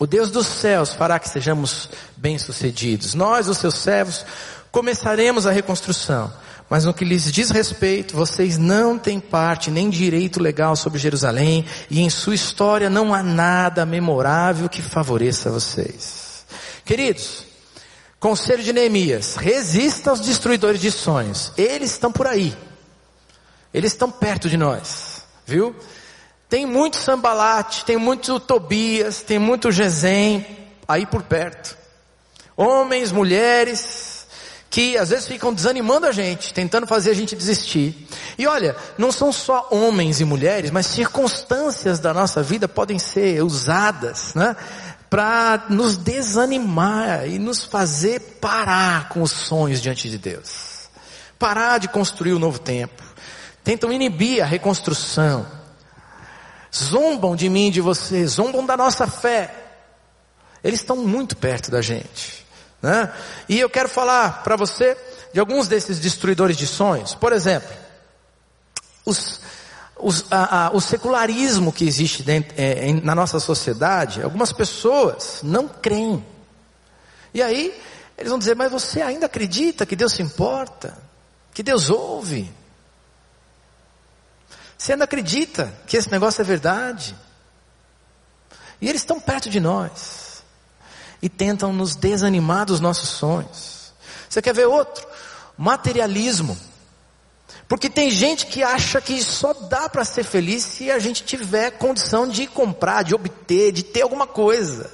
O Deus dos céus fará que sejamos bem-sucedidos. Nós, os seus servos, começaremos a reconstrução. Mas no que lhes diz respeito, vocês não têm parte nem direito legal sobre Jerusalém, e em sua história não há nada memorável que favoreça vocês. Queridos, conselho de Neemias, resista aos destruidores de sonhos. Eles estão por aí. Eles estão perto de nós, viu? Tem muito sambalate, tem muito Tobias, tem muito Gesem aí por perto. Homens, mulheres, que às vezes ficam desanimando a gente, tentando fazer a gente desistir. E olha, não são só homens e mulheres, mas circunstâncias da nossa vida podem ser usadas, né? Para nos desanimar e nos fazer parar com os sonhos diante de Deus. Parar de construir o um novo tempo. Tentam inibir a reconstrução. Zombam de mim e de você, zombam da nossa fé. Eles estão muito perto da gente. Né? E eu quero falar para você de alguns desses destruidores de sonhos. Por exemplo, os, os, a, a, o secularismo que existe dentro, é, em, na nossa sociedade, algumas pessoas não creem. E aí, eles vão dizer, mas você ainda acredita que Deus se importa? Que Deus ouve? Você ainda acredita que esse negócio é verdade? E eles estão perto de nós e tentam nos desanimar dos nossos sonhos. Você quer ver outro? Materialismo. Porque tem gente que acha que só dá para ser feliz se a gente tiver condição de comprar, de obter, de ter alguma coisa.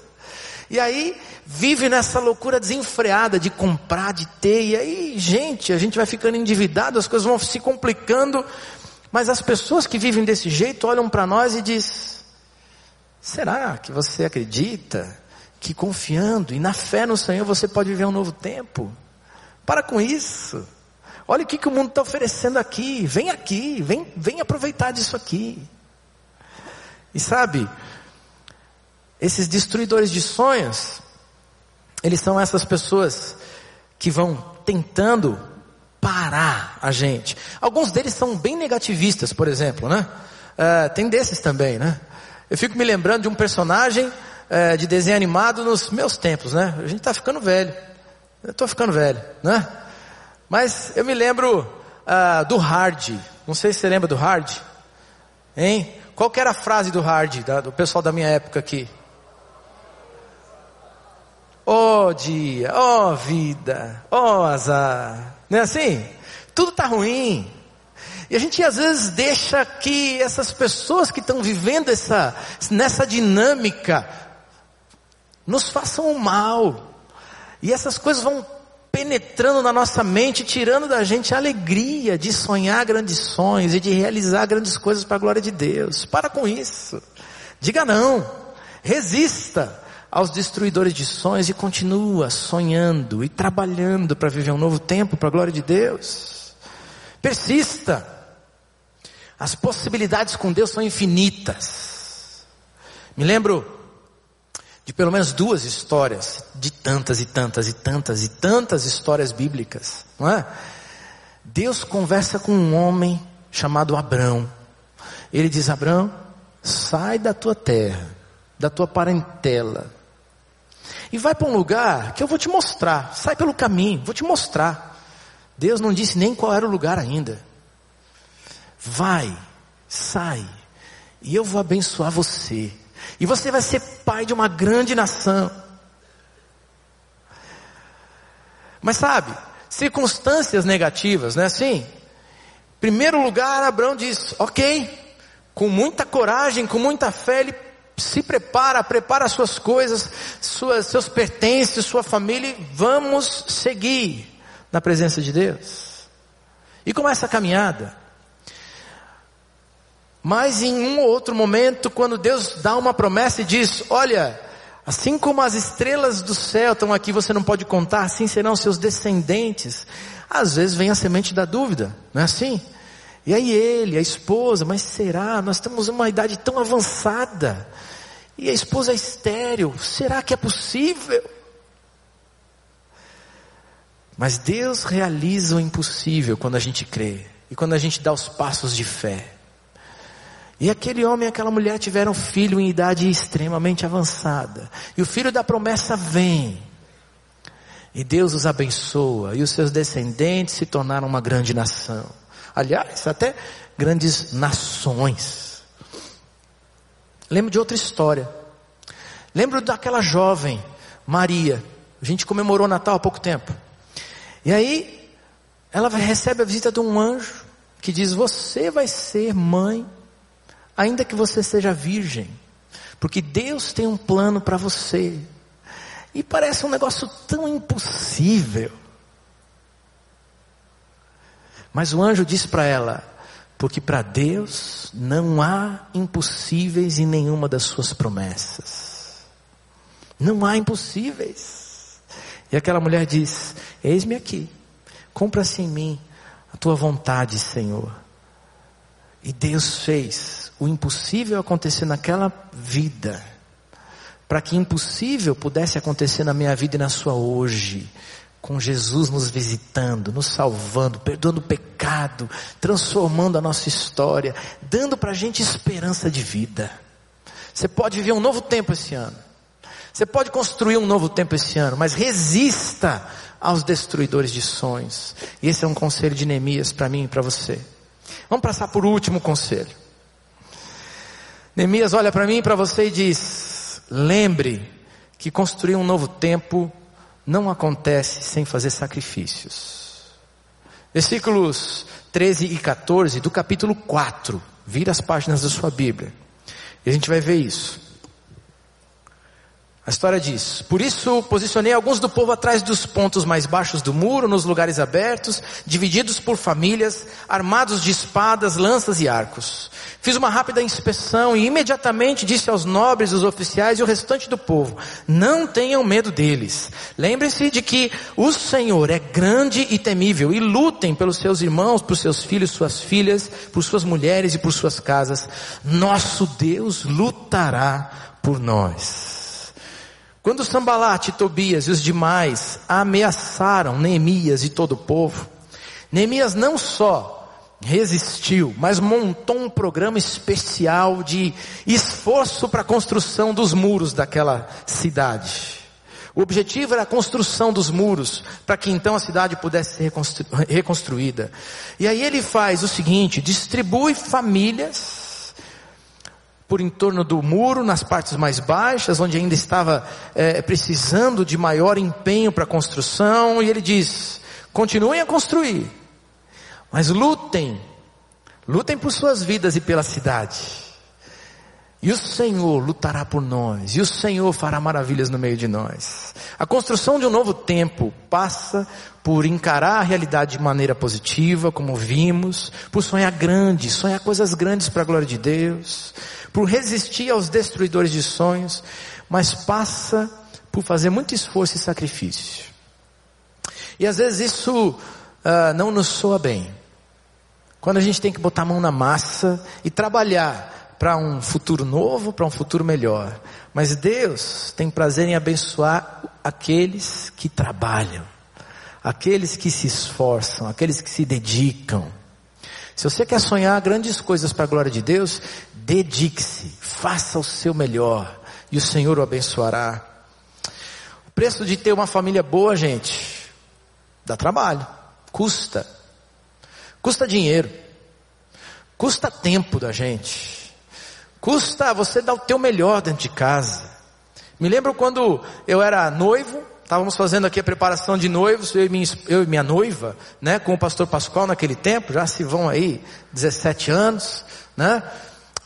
E aí vive nessa loucura desenfreada de comprar, de ter. E aí, gente, a gente vai ficando endividado, as coisas vão se complicando. Mas as pessoas que vivem desse jeito olham para nós e diz: Será que você acredita que confiando e na fé no Senhor você pode viver um novo tempo? Para com isso. Olha o que, que o mundo está oferecendo aqui. Vem aqui, vem, vem aproveitar disso aqui. E sabe, esses destruidores de sonhos, eles são essas pessoas que vão tentando parar a gente. Alguns deles são bem negativistas, por exemplo, né? Uh, tem desses também, né? Eu fico me lembrando de um personagem uh, de desenho animado nos meus tempos, né? A gente está ficando velho. Eu estou ficando velho, né? Mas eu me lembro uh, do Hard. Não sei se você lembra do Hard. Hein? Qual que era a frase do Hard, da, do pessoal da minha época aqui? Oh dia, oh vida, oh azar. Não é assim? Tudo está ruim. E a gente às vezes deixa que essas pessoas que estão vivendo essa, nessa dinâmica nos façam mal. E essas coisas vão penetrando na nossa mente, tirando da gente a alegria de sonhar grandes sonhos e de realizar grandes coisas para a glória de Deus. Para com isso. Diga não. Resista aos destruidores de sonhos e continua sonhando e trabalhando para viver um novo tempo para a glória de Deus. Persista. As possibilidades com Deus são infinitas. Me lembro de pelo menos duas histórias, de tantas e tantas e tantas e tantas histórias bíblicas, não é? Deus conversa com um homem chamado Abrão. Ele diz: Abrão, sai da tua terra, da tua parentela, e vai para um lugar que eu vou te mostrar. Sai pelo caminho, vou te mostrar. Deus não disse nem qual era o lugar ainda. Vai, sai, e eu vou abençoar você. E você vai ser pai de uma grande nação. Mas sabe, circunstâncias negativas, não é assim? Primeiro lugar, Abraão diz: Ok, com muita coragem, com muita fé, ele se prepara, prepara suas coisas, suas, seus pertences, sua família, e vamos seguir na presença de Deus. E começa a caminhada. Mas em um ou outro momento, quando Deus dá uma promessa e diz: Olha, assim como as estrelas do céu estão aqui, você não pode contar, assim serão seus descendentes. Às vezes vem a semente da dúvida, não é assim? E aí ele, a esposa, mas será? Nós temos uma idade tão avançada. E a esposa é estéril, será que é possível? Mas Deus realiza o impossível quando a gente crê e quando a gente dá os passos de fé. E aquele homem e aquela mulher tiveram filho em idade extremamente avançada. E o filho da promessa vem. E Deus os abençoa. E os seus descendentes se tornaram uma grande nação. Aliás, até grandes nações. Lembro de outra história. Lembro daquela jovem, Maria. A gente comemorou Natal há pouco tempo. E aí, ela recebe a visita de um anjo que diz: Você vai ser mãe ainda que você seja virgem, porque Deus tem um plano para você. E parece um negócio tão impossível. Mas o anjo disse para ela: porque para Deus não há impossíveis em nenhuma das suas promessas. Não há impossíveis. E aquela mulher diz: Eis-me aqui, cumpra-se em mim a tua vontade, Senhor. E Deus fez o impossível acontecer naquela vida, para que impossível pudesse acontecer na minha vida e na sua hoje, com Jesus nos visitando, nos salvando, perdoando o pecado, transformando a nossa história, dando para a gente esperança de vida. Você pode viver um novo tempo esse ano. Você pode construir um novo tempo esse ano, mas resista aos destruidores de sonhos. E esse é um conselho de Neemias para mim e para você. Vamos passar por último conselho. Neemias olha para mim e para você e diz: lembre que construir um novo tempo não acontece sem fazer sacrifícios. Versículos 13 e 14 do capítulo 4. Vira as páginas da sua Bíblia. E a gente vai ver isso. A história diz: Por isso posicionei alguns do povo atrás dos pontos mais baixos do muro, nos lugares abertos, divididos por famílias, armados de espadas, lanças e arcos. Fiz uma rápida inspeção e imediatamente disse aos nobres, os oficiais e o restante do povo: Não tenham medo deles. Lembrem-se de que o Senhor é grande e temível e lutem pelos seus irmãos, por seus filhos, suas filhas, por suas mulheres e por suas casas. Nosso Deus lutará por nós. Quando Sambalate, Tobias e os demais ameaçaram Neemias e todo o povo, Neemias não só resistiu, mas montou um programa especial de esforço para a construção dos muros daquela cidade. O objetivo era a construção dos muros, para que então a cidade pudesse ser reconstru reconstruída. E aí ele faz o seguinte, distribui famílias, por em torno do muro, nas partes mais baixas, onde ainda estava é, precisando de maior empenho para a construção, e ele diz: continuem a construir, mas lutem, lutem por suas vidas e pela cidade. E o Senhor lutará por nós, e o Senhor fará maravilhas no meio de nós. A construção de um novo tempo passa por encarar a realidade de maneira positiva, como vimos, por sonhar grande, sonhar coisas grandes para a glória de Deus, por resistir aos destruidores de sonhos, mas passa por fazer muito esforço e sacrifício. E às vezes isso uh, não nos soa bem. Quando a gente tem que botar a mão na massa e trabalhar para um futuro novo, para um futuro melhor. Mas Deus tem prazer em abençoar aqueles que trabalham, aqueles que se esforçam, aqueles que se dedicam. Se você quer sonhar grandes coisas para a glória de Deus, dedique-se, faça o seu melhor e o Senhor o abençoará. O preço de ter uma família boa, gente, dá trabalho, custa, custa dinheiro, custa tempo da gente, custa você dar o teu melhor dentro de casa. Me lembro quando eu era noivo, estávamos fazendo aqui a preparação de noivos, eu e, minha, eu e minha noiva, né, com o pastor Pascoal naquele tempo, já se vão aí 17 anos, né?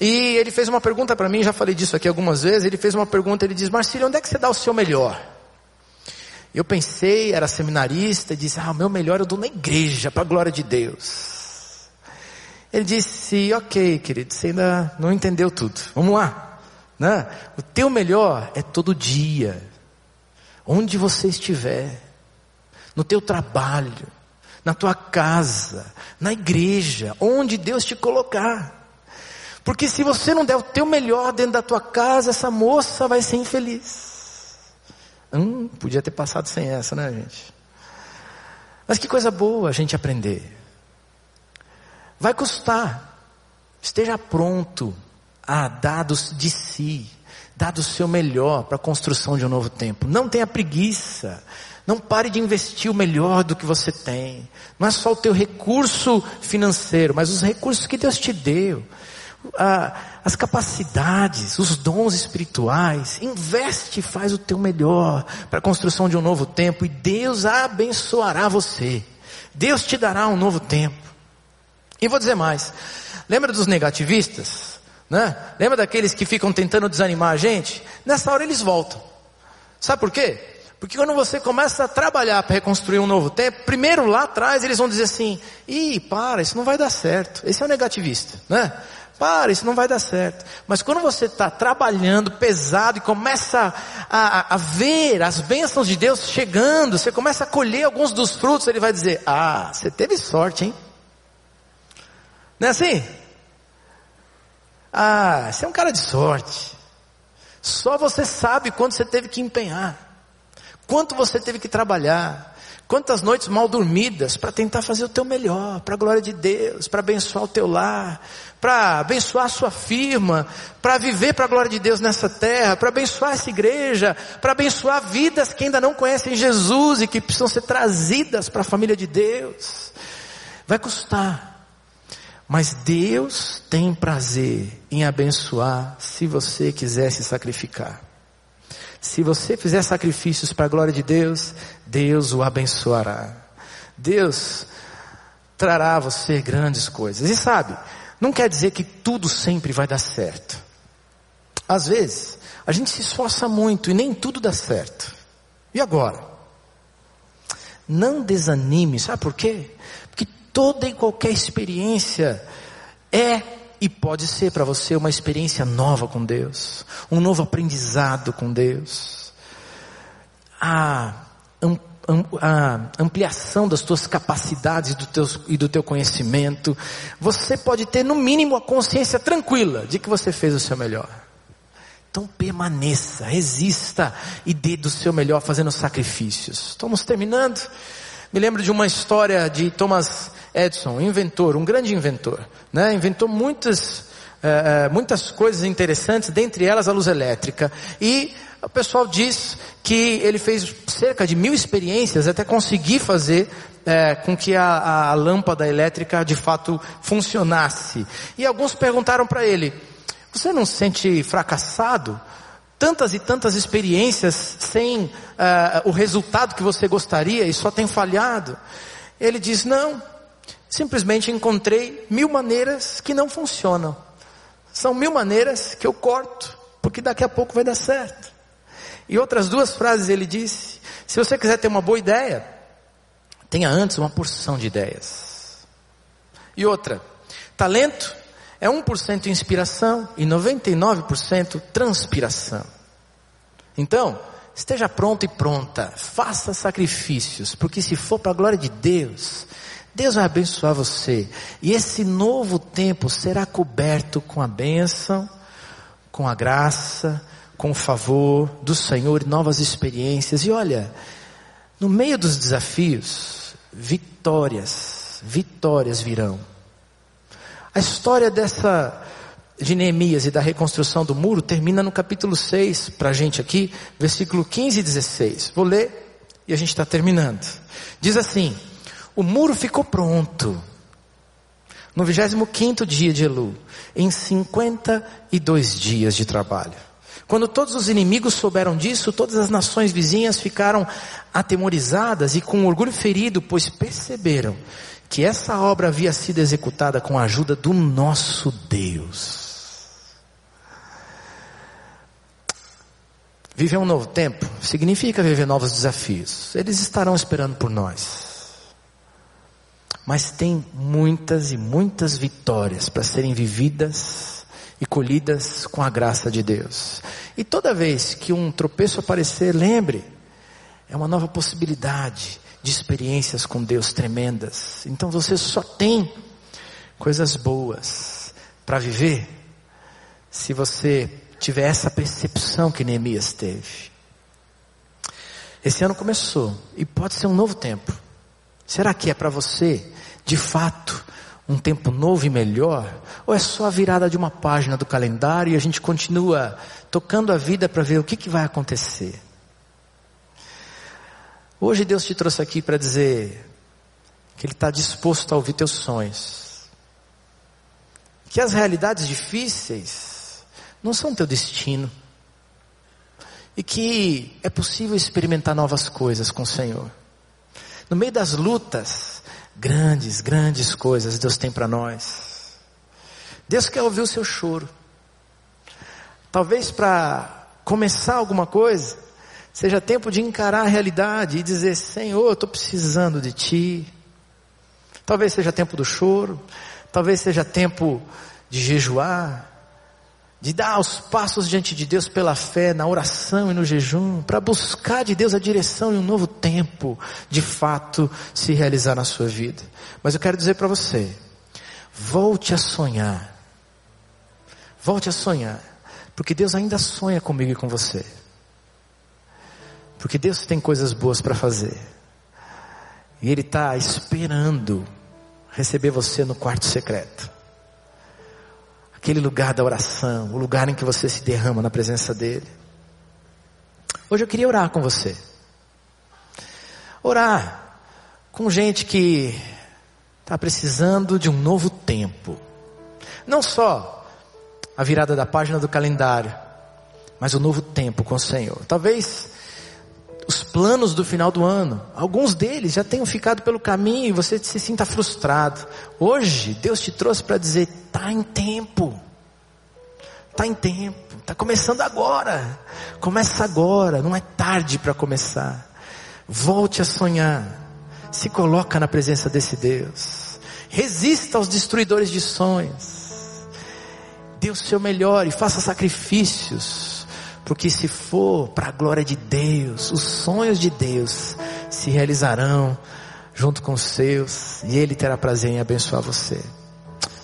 E ele fez uma pergunta para mim, já falei disso aqui algumas vezes, ele fez uma pergunta, ele diz, Marcílio, onde é que você dá o seu melhor? Eu pensei, era seminarista, e disse, ah, o meu melhor eu dou na igreja, para a glória de Deus. Ele disse, ok, querido, você ainda não entendeu tudo. Vamos lá. Né? O teu melhor é todo dia. Onde você estiver. No teu trabalho. Na tua casa. Na igreja. Onde Deus te colocar. Porque se você não der o teu melhor dentro da tua casa, essa moça vai ser infeliz. Hum, podia ter passado sem essa, né, gente? Mas que coisa boa a gente aprender. Vai custar. Esteja pronto a dar de si, dar do seu melhor para a construção de um novo tempo. Não tenha preguiça. Não pare de investir o melhor do que você tem. Não é só o teu recurso financeiro, mas os recursos que Deus te deu as capacidades, os dons espirituais, investe e faz o teu melhor para a construção de um novo tempo e Deus abençoará você. Deus te dará um novo tempo. E vou dizer mais. Lembra dos negativistas? Né? Lembra daqueles que ficam tentando desanimar a gente? Nessa hora eles voltam. Sabe por quê? Porque quando você começa a trabalhar para reconstruir um novo tempo, primeiro lá atrás eles vão dizer assim: ih, para, isso não vai dar certo. Esse é o negativista, né? Para, isso não vai dar certo. Mas quando você está trabalhando pesado e começa a, a, a, ver as bênçãos de Deus chegando, você começa a colher alguns dos frutos, ele vai dizer: Ah, você teve sorte, hein? Não é assim? Ah, você é um cara de sorte. Só você sabe quanto você teve que empenhar, quanto você teve que trabalhar. Quantas noites mal dormidas para tentar fazer o teu melhor, para a glória de Deus, para abençoar o teu lar, para abençoar a sua firma, para viver para a glória de Deus nessa terra, para abençoar essa igreja, para abençoar vidas que ainda não conhecem Jesus e que precisam ser trazidas para a família de Deus. Vai custar. Mas Deus tem prazer em abençoar se você quiser se sacrificar. Se você fizer sacrifícios para a glória de Deus, Deus o abençoará. Deus trará a você grandes coisas. E sabe, não quer dizer que tudo sempre vai dar certo. Às vezes, A gente se esforça muito e nem tudo dá certo. E agora? Não desanime, sabe por quê? Toda e qualquer experiência é e pode ser para você uma experiência nova com Deus, um novo aprendizado com Deus. A, a ampliação das tuas capacidades do, teu, e do teu conhecimento. Você pode ter no mínimo a consciência tranquila de que você fez o seu melhor. Então permaneça, resista e dê do seu melhor fazendo sacrifícios. Estamos terminando. Me lembro de uma história de Thomas Edison, inventor, um grande inventor, né? Inventou muitas, uh, muitas coisas interessantes, dentre elas a luz elétrica. E o pessoal diz que ele fez cerca de mil experiências até conseguir fazer é, com que a, a, lâmpada elétrica de fato funcionasse. E alguns perguntaram para ele: Você não se sente fracassado? Tantas e tantas experiências sem uh, o resultado que você gostaria e só tem falhado. Ele diz: não, simplesmente encontrei mil maneiras que não funcionam. São mil maneiras que eu corto, porque daqui a pouco vai dar certo. E outras duas frases ele disse: se você quiser ter uma boa ideia, tenha antes uma porção de ideias. E outra, talento é 1% inspiração e 99% transpiração. Então, esteja pronto e pronta, faça sacrifícios, porque se for para a glória de Deus, Deus vai abençoar você. E esse novo tempo será coberto com a bênção, com a graça, com o favor do Senhor, novas experiências. E olha, no meio dos desafios, vitórias, vitórias virão. A história dessa de Neemias e da reconstrução do muro termina no capítulo 6 para a gente aqui, versículo 15 e 16. Vou ler e a gente está terminando. Diz assim: O muro ficou pronto no 25 dia de Elu, em 52 dias de trabalho. Quando todos os inimigos souberam disso, todas as nações vizinhas ficaram atemorizadas e com orgulho ferido, pois perceberam que essa obra havia sido executada com a ajuda do nosso Deus. Viver um novo tempo significa viver novos desafios. Eles estarão esperando por nós. Mas tem muitas e muitas vitórias para serem vividas e colhidas com a graça de Deus. E toda vez que um tropeço aparecer, lembre, é uma nova possibilidade de experiências com Deus tremendas. Então você só tem coisas boas para viver se você tiver essa percepção que Neemias teve. Esse ano começou e pode ser um novo tempo. Será que é para você, de fato, um tempo novo e melhor? Ou é só a virada de uma página do calendário e a gente continua tocando a vida para ver o que, que vai acontecer? Hoje Deus te trouxe aqui para dizer que Ele está disposto a ouvir teus sonhos. Que as realidades difíceis não são teu destino. E que é possível experimentar novas coisas com o Senhor. No meio das lutas, grandes, grandes coisas Deus tem para nós. Deus quer ouvir o seu choro. Talvez para começar alguma coisa, Seja tempo de encarar a realidade e dizer: Senhor, estou precisando de Ti. Talvez seja tempo do choro, talvez seja tempo de jejuar, de dar os passos diante de Deus pela fé, na oração e no jejum, para buscar de Deus a direção e um novo tempo de fato se realizar na sua vida. Mas eu quero dizer para você: volte a sonhar. Volte a sonhar, porque Deus ainda sonha comigo e com você. Porque Deus tem coisas boas para fazer. E Ele está esperando receber você no quarto secreto. Aquele lugar da oração, o lugar em que você se derrama na presença dEle. Hoje eu queria orar com você. Orar com gente que está precisando de um novo tempo. Não só a virada da página do calendário, mas o novo tempo com o Senhor. Talvez os planos do final do ano. Alguns deles já tenham ficado pelo caminho e você se sinta frustrado. Hoje, Deus te trouxe para dizer: está em tempo. Está em tempo, está começando agora. Começa agora, não é tarde para começar. Volte a sonhar. Se coloca na presença desse Deus. Resista aos destruidores de sonhos. Dê o seu melhor e faça sacrifícios. Porque se for para a glória de Deus, os sonhos de Deus se realizarão junto com os seus e Ele terá prazer em abençoar você.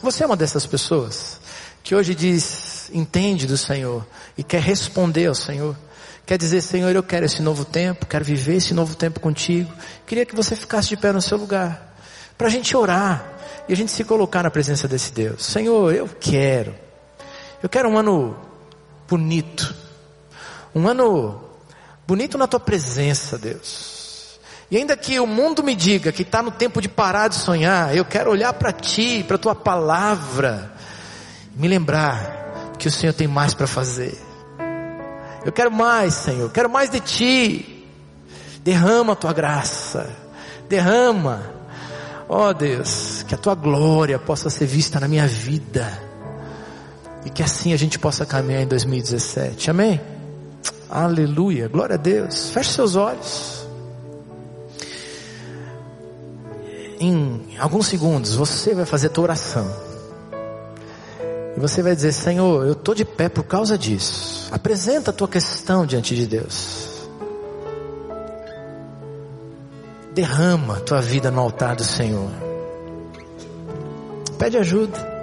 Você é uma dessas pessoas que hoje diz, entende do Senhor e quer responder ao Senhor. Quer dizer, Senhor, eu quero esse novo tempo, quero viver esse novo tempo contigo. Queria que você ficasse de pé no seu lugar, para a gente orar e a gente se colocar na presença desse Deus. Senhor, eu quero, eu quero um ano bonito, um ano bonito na tua presença, Deus. E ainda que o mundo me diga que está no tempo de parar de sonhar, eu quero olhar para ti, para tua palavra, me lembrar que o Senhor tem mais para fazer. Eu quero mais, Senhor, quero mais de Ti. Derrama a Tua graça, derrama, ó oh, Deus, que a Tua glória possa ser vista na minha vida e que assim a gente possa caminhar em 2017, amém? Aleluia, glória a Deus. Feche seus olhos. Em alguns segundos você vai fazer a tua oração. E você vai dizer: Senhor, eu estou de pé por causa disso. Apresenta a tua questão diante de Deus. Derrama a tua vida no altar do Senhor. Pede ajuda.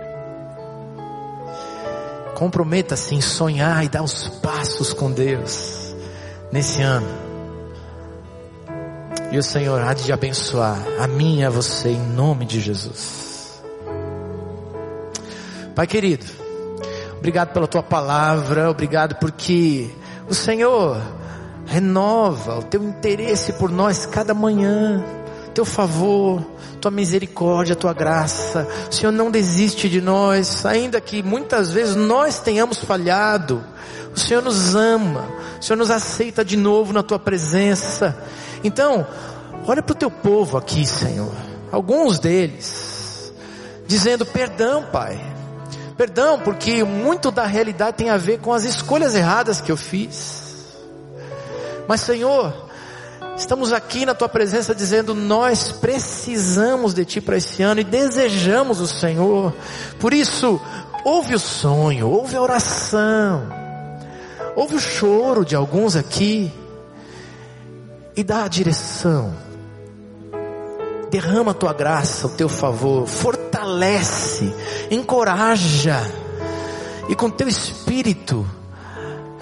Comprometa-se em sonhar e dar os passos com Deus nesse ano. E o Senhor há de abençoar a mim e a você em nome de Jesus. Pai querido, obrigado pela tua palavra, obrigado porque o Senhor renova o teu interesse por nós cada manhã, teu favor, tua misericórdia, tua graça. O Senhor não desiste de nós, ainda que muitas vezes nós tenhamos falhado. O Senhor nos ama, o Senhor nos aceita de novo na tua presença. Então, olha para o teu povo aqui, Senhor. Alguns deles dizendo perdão, Pai. Perdão, porque muito da realidade tem a ver com as escolhas erradas que eu fiz. Mas Senhor, estamos aqui na tua presença dizendo: nós precisamos de ti para esse ano e desejamos o Senhor. Por isso, ouve o sonho, ouve a oração, ouve o choro de alguns aqui e dá a direção. Derrama a tua graça, o teu favor, fortalece, encoraja, e com teu espírito,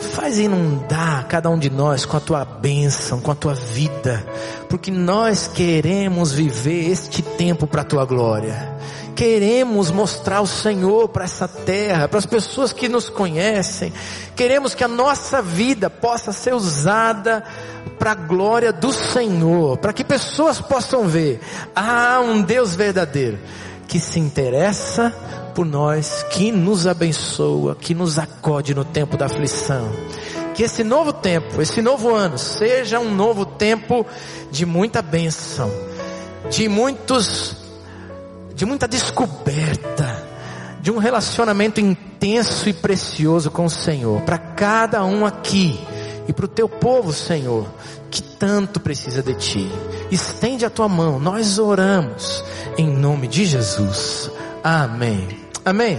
faz inundar cada um de nós com a tua bênção, com a tua vida, porque nós queremos viver este tempo para a tua glória. Queremos mostrar o Senhor para essa terra, para as pessoas que nos conhecem. Queremos que a nossa vida possa ser usada para a glória do Senhor, para que pessoas possam ver, há um Deus verdadeiro que se interessa por nós, que nos abençoa, que nos acode no tempo da aflição. Que esse novo tempo, esse novo ano, seja um novo tempo de muita bênção, de muitos, de muita descoberta, de um relacionamento intenso e precioso com o Senhor, para cada um aqui e para o teu povo, Senhor, que tanto precisa de Ti. Estende a tua mão, nós oramos em nome de Jesus. Amém. Amém.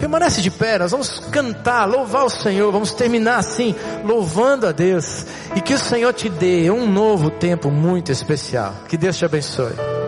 Permanece de pé, nós vamos cantar, louvar o Senhor, vamos terminar assim, louvando a Deus, e que o Senhor te dê um novo tempo muito especial. Que Deus te abençoe.